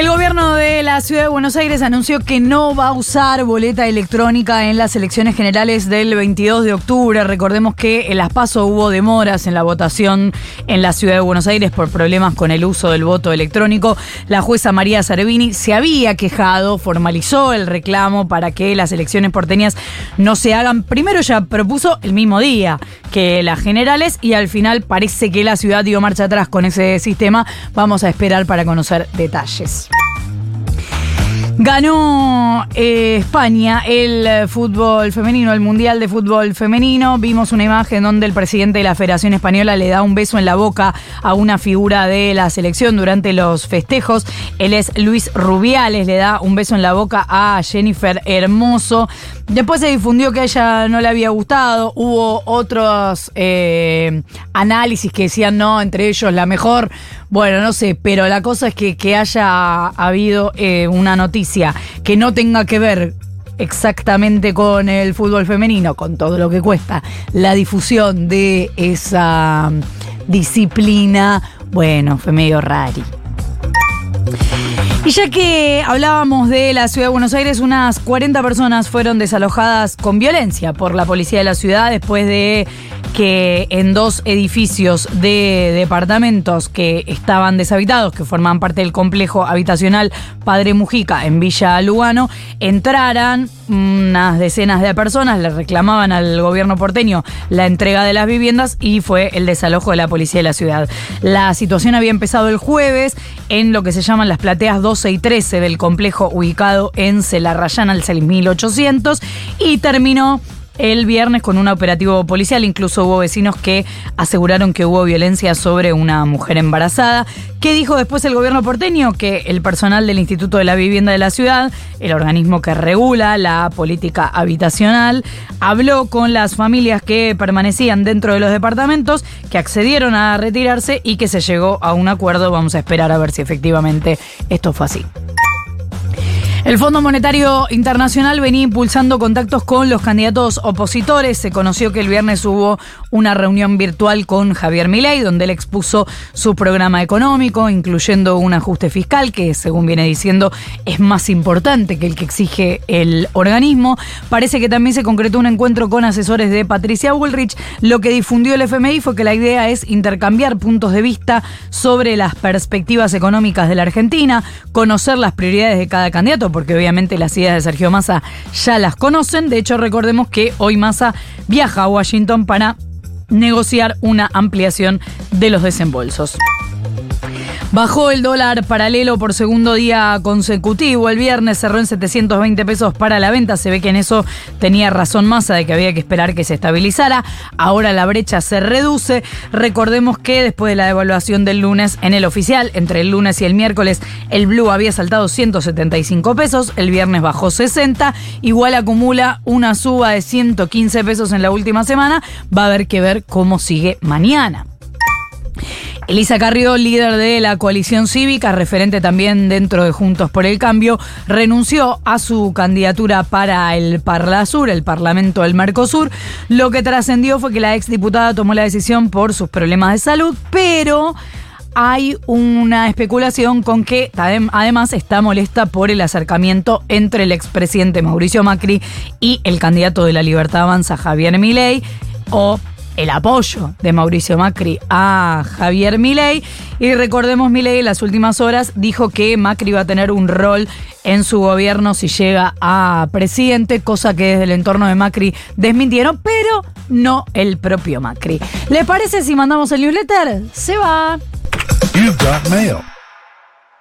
El gobierno de la ciudad de Buenos Aires anunció que no va a usar boleta electrónica en las elecciones generales del 22 de octubre. Recordemos que en las PASO hubo demoras en la votación en la ciudad de Buenos Aires por problemas con el uso del voto electrónico. La jueza María Cervini se había quejado, formalizó el reclamo para que las elecciones porteñas no se hagan. Primero ya propuso el mismo día que las generales y al final parece que la ciudad dio marcha atrás con ese sistema. Vamos a esperar para conocer detalles. Ganó eh, España el fútbol femenino, el Mundial de Fútbol Femenino. Vimos una imagen donde el presidente de la Federación Española le da un beso en la boca a una figura de la selección durante los festejos. Él es Luis Rubiales, le da un beso en la boca a Jennifer Hermoso. Después se difundió que a ella no le había gustado. Hubo otros eh, análisis que decían no, entre ellos la mejor. Bueno, no sé, pero la cosa es que, haya habido eh, una noticia que no tenga que ver exactamente con el fútbol femenino, con todo lo que cuesta la difusión de esa disciplina, bueno, fue medio rari. Y ya que hablábamos de la ciudad de Buenos Aires, unas 40 personas fueron desalojadas con violencia por la policía de la ciudad después de que en dos edificios de departamentos que estaban deshabitados, que forman parte del complejo habitacional Padre Mujica en Villa Lugano, entraran unas decenas de personas, le reclamaban al gobierno porteño la entrega de las viviendas y fue el desalojo de la policía de la ciudad. La situación había empezado el jueves en lo que se llaman las plateas 12 y 13 del complejo ubicado en Celarrayán al 6800 y terminó el viernes con un operativo policial. Incluso hubo vecinos que aseguraron que hubo violencia sobre una mujer embarazada. ¿Qué dijo después el gobierno porteño? Que el personal del Instituto de la Vivienda de la ciudad, el organismo que regula la política habitacional, habló con las familias que permanecían dentro de los departamentos, que accedieron a retirarse y que se llegó a un acuerdo. Vamos a esperar a ver si efectivamente esto fue así. El Fondo Monetario Internacional venía impulsando contactos con los candidatos opositores. Se conoció que el viernes hubo una reunión virtual con Javier Milei, donde él expuso su programa económico, incluyendo un ajuste fiscal, que según viene diciendo es más importante que el que exige el organismo. Parece que también se concretó un encuentro con asesores de Patricia Bullrich. Lo que difundió el FMI fue que la idea es intercambiar puntos de vista sobre las perspectivas económicas de la Argentina, conocer las prioridades de cada candidato porque obviamente las ideas de Sergio Massa ya las conocen. De hecho, recordemos que hoy Massa viaja a Washington para negociar una ampliación de los desembolsos. Bajó el dólar paralelo por segundo día consecutivo. El viernes cerró en 720 pesos para la venta. Se ve que en eso tenía razón Massa de que había que esperar que se estabilizara. Ahora la brecha se reduce. Recordemos que después de la devaluación del lunes en el oficial, entre el lunes y el miércoles, el blue había saltado 175 pesos. El viernes bajó 60. Igual acumula una suba de 115 pesos en la última semana. Va a haber que ver cómo sigue mañana. Elisa Carrió, líder de la coalición cívica, referente también dentro de Juntos por el Cambio, renunció a su candidatura para el Parla Sur, el Parlamento del Mercosur. Lo que trascendió fue que la exdiputada tomó la decisión por sus problemas de salud, pero hay una especulación con que además está molesta por el acercamiento entre el expresidente Mauricio Macri y el candidato de la Libertad Avanza, Javier Milei, o el apoyo de Mauricio Macri a Javier Milei. Y recordemos, Milei en las últimas horas dijo que Macri va a tener un rol en su gobierno si llega a presidente, cosa que desde el entorno de Macri desmintieron, pero no el propio Macri. ¿Le parece si mandamos el newsletter? Se va. Mail.